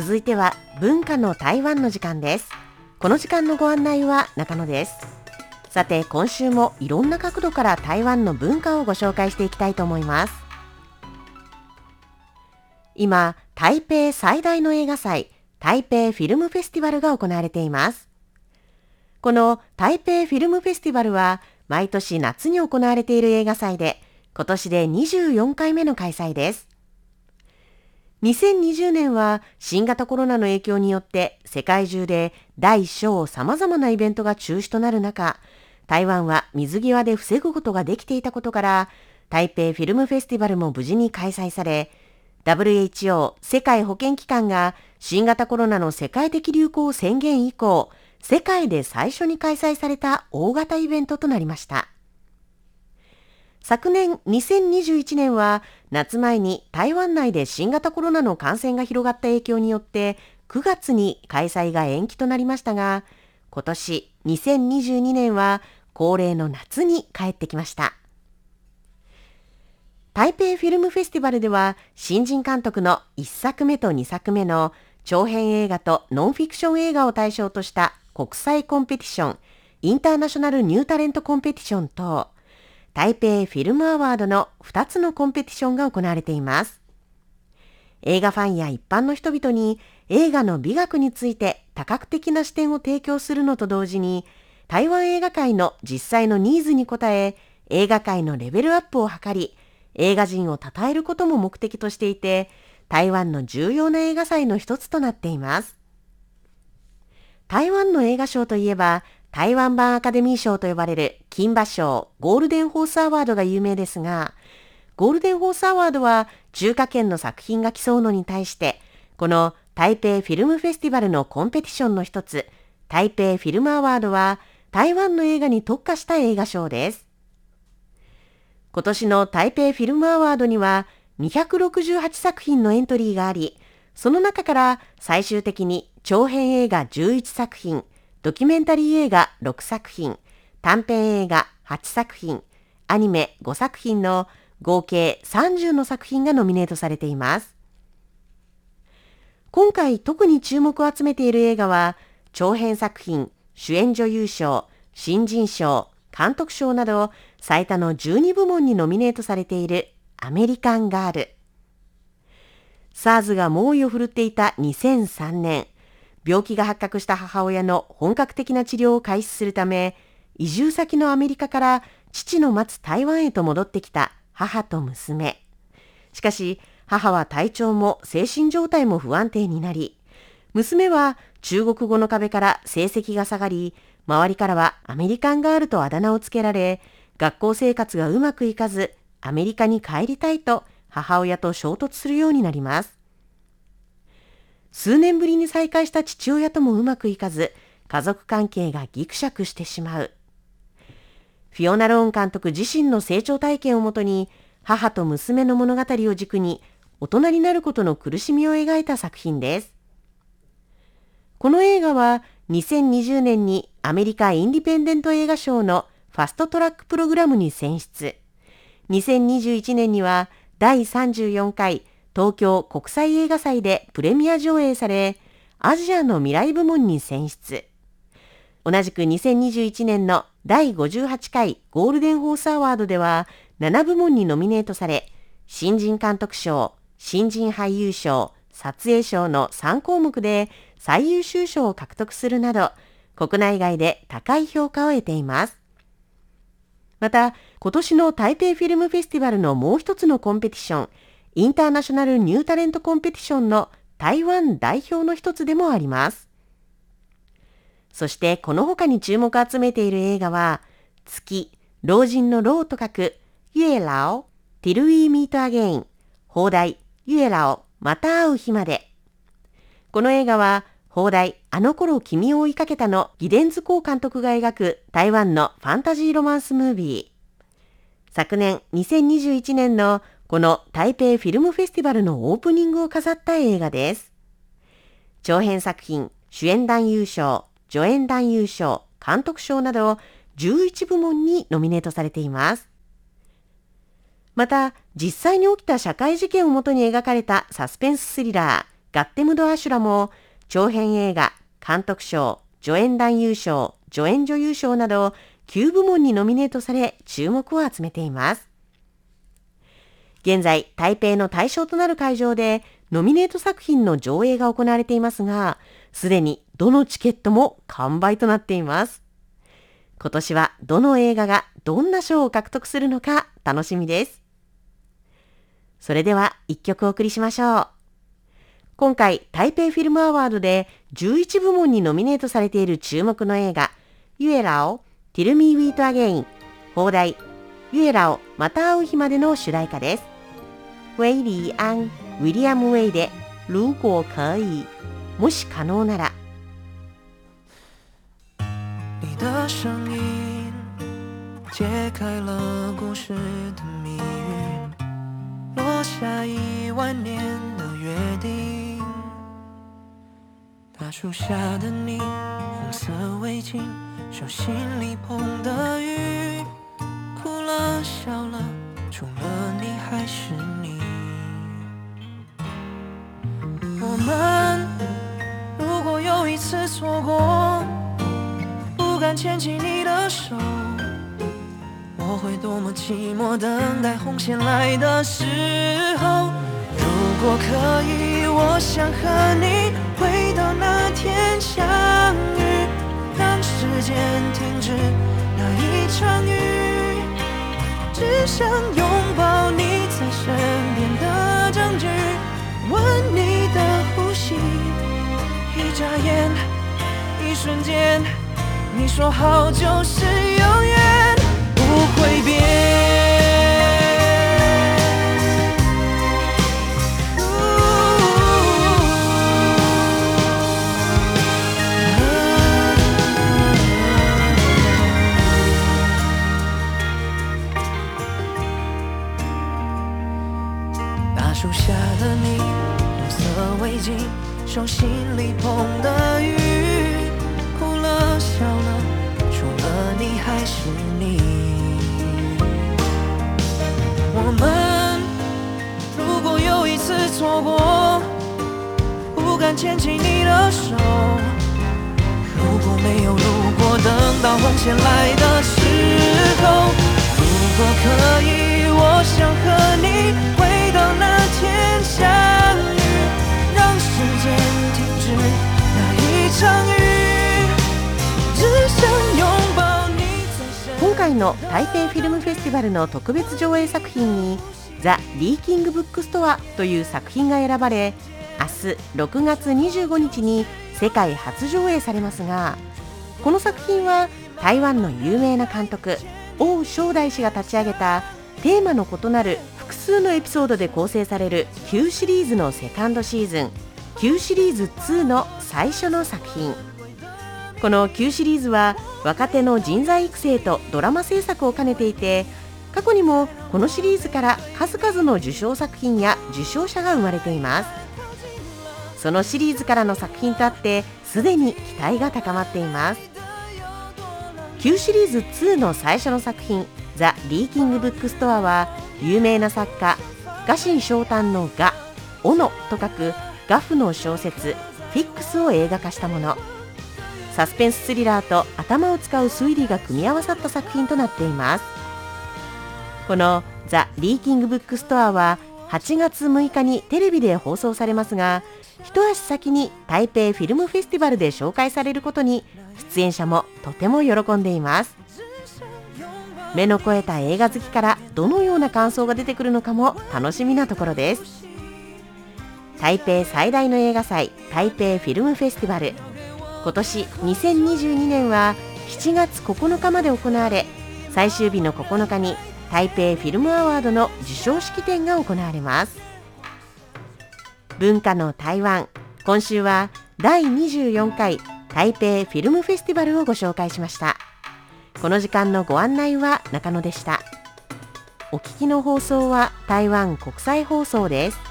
続いては文化の台湾の時間です。この時間のご案内は中野です。さて今週もいろんな角度から台湾の文化をご紹介していきたいと思います。今台北最大の映画祭台北フィルムフェスティバルが行われています。この台北フィルムフェスティバルは毎年夏に行われている映画祭で今年で24回目の開催です。2020年は新型コロナの影響によって世界中で大小様々なイベントが中止となる中、台湾は水際で防ぐことができていたことから、台北フィルムフェスティバルも無事に開催され、WHO 世界保健機関が新型コロナの世界的流行宣言以降、世界で最初に開催された大型イベントとなりました。昨年2021年は夏前に台湾内で新型コロナの感染が広がった影響によって9月に開催が延期となりましたが、今年2022年は恒例の夏に帰ってきました。台北フィルムフェスティバルでは新人監督の1作目と2作目の長編映画とノンフィクション映画を対象とした国際コンペティション、インターナショナルニュータレントコンペティションと、台北フィルムアワードの2つのコンペティションが行われています。映画ファンや一般の人々に映画の美学について多角的な視点を提供するのと同時に、台湾映画界の実際のニーズに応え、映画界のレベルアップを図り、映画人を称えることも目的としていて、台湾の重要な映画祭の一つとなっています。台湾の映画賞といえば、台湾版アカデミー賞と呼ばれる金馬賞、ゴールデンホースアワードが有名ですが、ゴールデンホースアワードは中華圏の作品が競うのに対して、この台北フィルムフェスティバルのコンペティションの一つ、台北フィルムアワードは台湾の映画に特化した映画賞です。今年の台北フィルムアワードには268作品のエントリーがあり、その中から最終的に長編映画11作品、ドキュメンタリー映画6作品、短編映画8作品、アニメ5作品の合計30の作品がノミネートされています。今回特に注目を集めている映画は、長編作品、主演女優賞、新人賞、監督賞など最多の12部門にノミネートされているアメリカンガール。SARS が猛威を振るっていた2003年、病気が発覚した母親の本格的な治療を開始するため、移住先のアメリカから父の待つ台湾へと戻ってきた母と娘。しかし、母は体調も精神状態も不安定になり、娘は中国語の壁から成績が下がり、周りからはアメリカンガールとあだ名をつけられ、学校生活がうまくいかず、アメリカに帰りたいと母親と衝突するようになります。数年ぶりに再会した父親ともうまくいかず、家族関係がギクシャクしてしまう。フィオナ・ローン監督自身の成長体験をもとに、母と娘の物語を軸に、大人になることの苦しみを描いた作品です。この映画は2020年にアメリカインディペンデント映画賞のファストトラックプログラムに選出。2021年には第34回東京国際映画祭でプレミア上映され、アジアの未来部門に選出。同じく2021年の第58回ゴールデンホースアワードでは7部門にノミネートされ、新人監督賞、新人俳優賞、撮影賞の3項目で最優秀賞を獲得するなど、国内外で高い評価を得ています。また、今年の台北フィルムフェスティバルのもう一つのコンペティション、 International New Talent Competition の台湾代表の一つでもあります。そしてこの他に注目を集めている映画は、月、老人の老と書く、月老、Till We Meet Again、邦題、ユエラオ、また会う日まで。この映画は、放題、あの頃君を追いかけたのギデンズコー監督が描く台湾のファンタジーロマンスムービー。昨年2021年のこの台北フィルムフェスティバルのオープニングを飾った映画です。長編作品、主演男優賞、助演男優賞、監督賞など11部門にノミネートされています。また、実際に起きた社会事件をもとに描かれたサスペンススリラー、ガッテムド・アシュラも長編映画、監督賞、助演男優賞、助演女優賞など9部門にノミネートされ注目を集めています。現在、台北の対象となる会場でノミネート作品の上映が行われていますが、すでにどのチケットも完売となっています。今年はどの映画がどんな賞を獲得するのか楽しみです。それでは一曲お送りしましょう。今回台北フィルムアワードで11部門にノミネートされている注目の映画、月老、Till We Meet Again、邦題、ユエラオ、また会う日までの主題歌です。ウェイリー・アン、ウィリアム・ウェイで、如果可以、もし可能なら。你的声音揭开了故事的谜语，落下一万年的约定。大树下的你，红色围巾，手心里捧的雨，哭了笑了，除了你还是次错过，不敢牵起你的手，我会多么寂寞，等待红线来的时候。如果可以，我想和你回到那天相遇，让时间停止那一场雨，只想拥抱你在身边的证据，闻你，眨眼，一瞬间，你说好就是永远不会变。大树下的你，蓝色围巾。手心里捧的雨，哭了笑了，除了你还是你。我们如果有一次错过，不敢牵起你的手。如果没有如果，等到红线来的时候，如果可以，我想和你回到那天相の台北フィルムフェスティバルの特別上映作品に The Leaking Bookstore という作品が選ばれ明日6月25日に世界初上映されますがこの作品は台湾の有名な監督王小棣氏が立ち上げたテーマの異なる複数のエピソードで構成される Q シリーズのセカンドシーズン Q シリーズ2の最初の作品。この Q シリーズは若手の人材育成とドラマ制作を兼ねていて過去にもこのシリーズから数々の受賞作品や受賞者が生まれています。そのシリーズからの作品とあってすでに期待が高まっています。 Q シリーズ2の最初の作品「 The Leaking Bookstore」は有名な作家ガシン翔太の「ガ」「オノ」と書くガフの小説「フィックス」を映画化したもの。サスペンススリラーと頭を使う推理が組み合わさった作品となっています。この「 The Leaking Bookstore」は8月6日にテレビで放送されますが一足先に台北フィルムフェスティバルで紹介されることに出演者もとても喜んでいます。目の肥えた映画好きからどのような感想が出てくるのかも楽しみなところです。台北最大の映画祭台北フィルムフェスティバル。今年2022年は7月9日まで行われ最終日の9日に台北フィルムアワードの授賞式典が行われます。文化の台湾今週は第24回台北フィルムフェスティバルをご紹介しました。この時間のご案内は中野でした。お聞きの放送は台湾国際放送です。